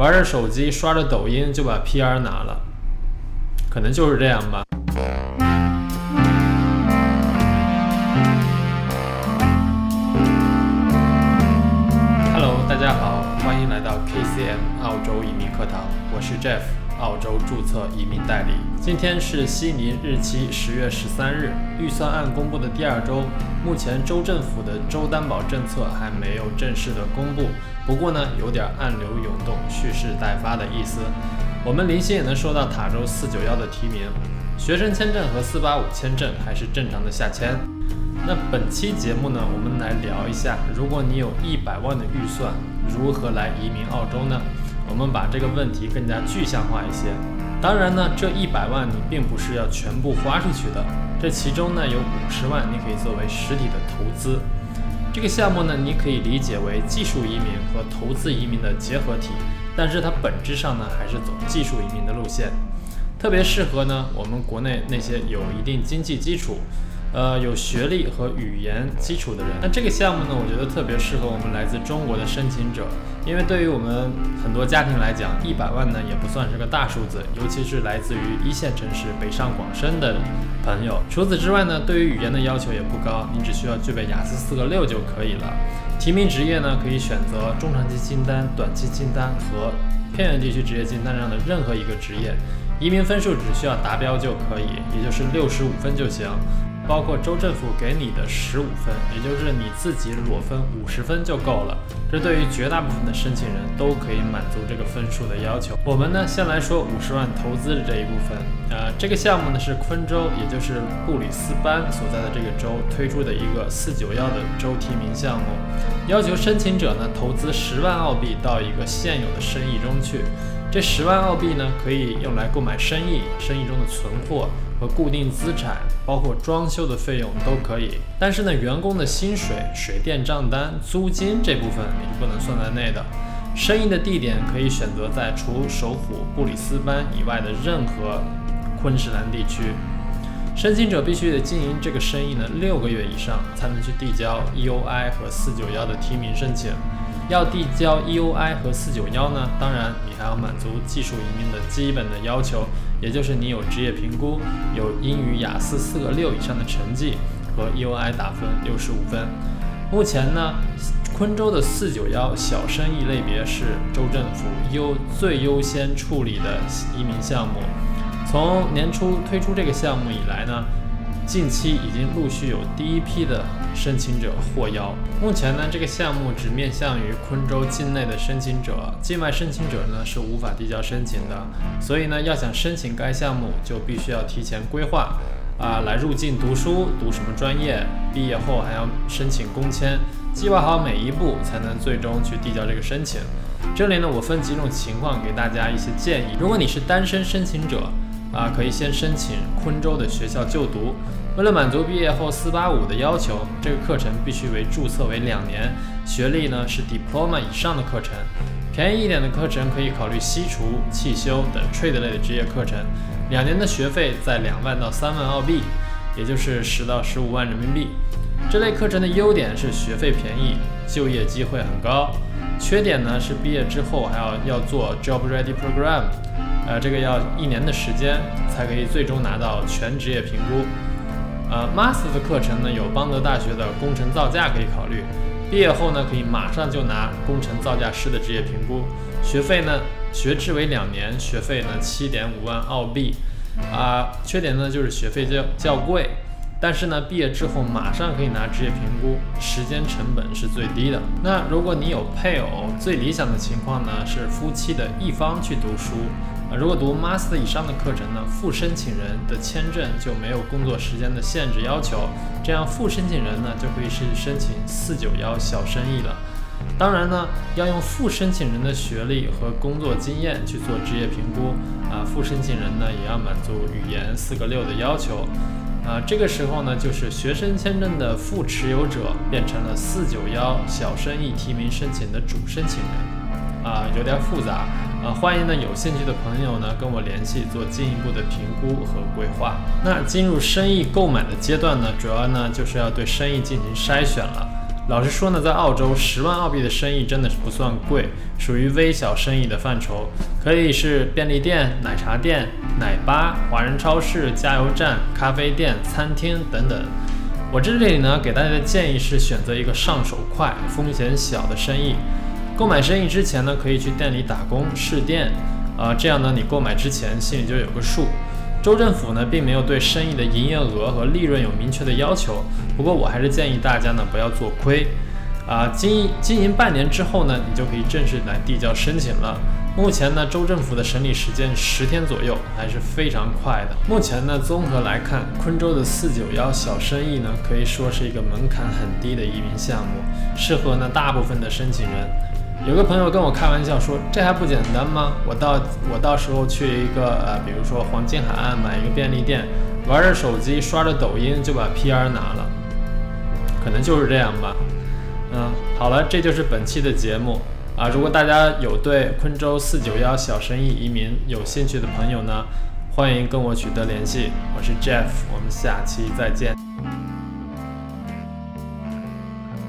玩着手机刷着抖音就把 PR 拿了，可能就是这样吧。Hello，大家好，欢迎来到 KCM 澳洲移民课堂，我是 Jeff，澳洲注册移民代理。今天是悉尼日期十月十三日，预算案公布的第二周，目前州政府的州担保政策还没有正式的公布，不过呢，有点暗流涌动、蓄势待发的意思。我们零星也能收到塔州四九幺的提名，学生签证和四八五签证还是正常的下签。那本期节目呢，我们来聊一下，如果你有一百万的预算，如何来移民澳洲呢？我们把这个问题更加具象化一些。当然呢，这一百万你并不是要全部花出去的，这其中呢有五十万你可以作为实体的投资。这个项目呢，你可以理解为技术移民和投资移民的结合体，但是它本质上呢还是走技术移民的路线，特别适合呢我们国内那些有一定经济基础。呃，有学历和语言基础的人，那这个项目呢，我觉得特别适合我们来自中国的申请者，因为对于我们很多家庭来讲，一百万呢也不算是个大数字，尤其是来自于一线城市北上广深的朋友。除此之外呢，对于语言的要求也不高，你只需要具备雅思四个六就可以了。提名职业呢，可以选择中长期清单、短期清单和偏远地区职业清单上的任何一个职业，移民分数只需要达标就可以，也就是六十五分就行。包括州政府给你的十五分，也就是你自己裸分五十分就够了。这对于绝大部分的申请人都可以满足这个分数的要求。我们呢，先来说五十万投资的这一部分。呃，这个项目呢是昆州，也就是布里斯班所在的这个州推出的一个四九幺的州提名项目，要求申请者呢投资十万澳币到一个现有的生意中去。这十万澳币呢可以用来购买生意，生意中的存货。和固定资产，包括装修的费用都可以，但是呢，员工的薪水、水电账单、租金这部分你是不能算在内的。生意的地点可以选择在除首府布里斯班以外的任何昆士兰地区。申请者必须得经营这个生意呢六个月以上，才能去递交 EOI 和四九幺的提名申请。要递交 EOI 和四九幺呢，当然你还要满足技术移民的基本的要求。也就是你有职业评估，有英语雅思四个六以上的成绩和 EOI 打分六十五分。目前呢，昆州的四九幺小生意类别是州政府优最优先处理的移民项目。从年初推出这个项目以来呢。近期已经陆续有第一批的申请者获邀。目前呢，这个项目只面向于昆州境内的申请者，境外申请者呢是无法递交申请的。所以呢，要想申请该项目，就必须要提前规划啊，来入境读书，读什么专业，毕业后还要申请工签，计划好每一步，才能最终去递交这个申请。这里呢，我分几种情况给大家一些建议。如果你是单身申请者，啊，可以先申请昆州的学校就读。为了满足毕业后四八五的要求，这个课程必须为注册为两年，学历呢是 diploma 以上的课程。便宜一点的课程可以考虑西厨、汽修等 trade 类的职业课程，两年的学费在两万到三万澳币，也就是十到十五万人民币。这类课程的优点是学费便宜，就业机会很高。缺点呢是毕业之后还要要做 job ready program。呃，这个要一年的时间才可以最终拿到全职业评估。呃，master 的课程呢有邦德大学的工程造价可以考虑，毕业后呢可以马上就拿工程造价师的职业评估。学费呢，学制为两年，学费呢七点五万澳币。啊，缺点呢就是学费较较贵。但是呢，毕业之后马上可以拿职业评估，时间成本是最低的。那如果你有配偶，最理想的情况呢是夫妻的一方去读书。啊，如果读 master 以上的课程呢，副申请人的签证就没有工作时间的限制要求，这样副申请人呢就可以去申请四九幺小生意了。当然呢，要用副申请人的学历和工作经验去做职业评估。啊，副申请人呢也要满足语言四个六的要求。啊，这个时候呢，就是学生签证的副持有者变成了四九幺小生意提名申请的主申请人，啊，有点复杂，啊，欢迎呢有兴趣的朋友呢跟我联系做进一步的评估和规划。那进入生意购买的阶段呢，主要呢就是要对生意进行筛选了。老实说呢，在澳洲，十万澳币的生意真的是不算贵，属于微小生意的范畴，可以是便利店、奶茶店、奶吧、华人超市、加油站、咖啡店、餐厅等等。我这里呢，给大家的建议是选择一个上手快、风险小的生意。购买生意之前呢，可以去店里打工试店，啊，这样呢，你购买之前心里就有个数。州政府呢，并没有对生意的营业额和利润有明确的要求，不过我还是建议大家呢，不要做亏。啊，经营经营半年之后呢，你就可以正式来递交申请了。目前呢，州政府的审理时间十天左右，还是非常快的。目前呢，综合来看，昆州的四九幺小生意呢，可以说是一个门槛很低的移民项目，适合呢大部分的申请人。有个朋友跟我开玩笑说：“这还不简单吗？我到我到时候去一个呃，比如说黄金海岸买一个便利店，玩着手机刷着抖音就把 PR 拿了，可能就是这样吧。”嗯，好了，这就是本期的节目啊。如果大家有对昆州四九幺小生意移民有兴趣的朋友呢，欢迎跟我取得联系。我是 Jeff，我们下期再见。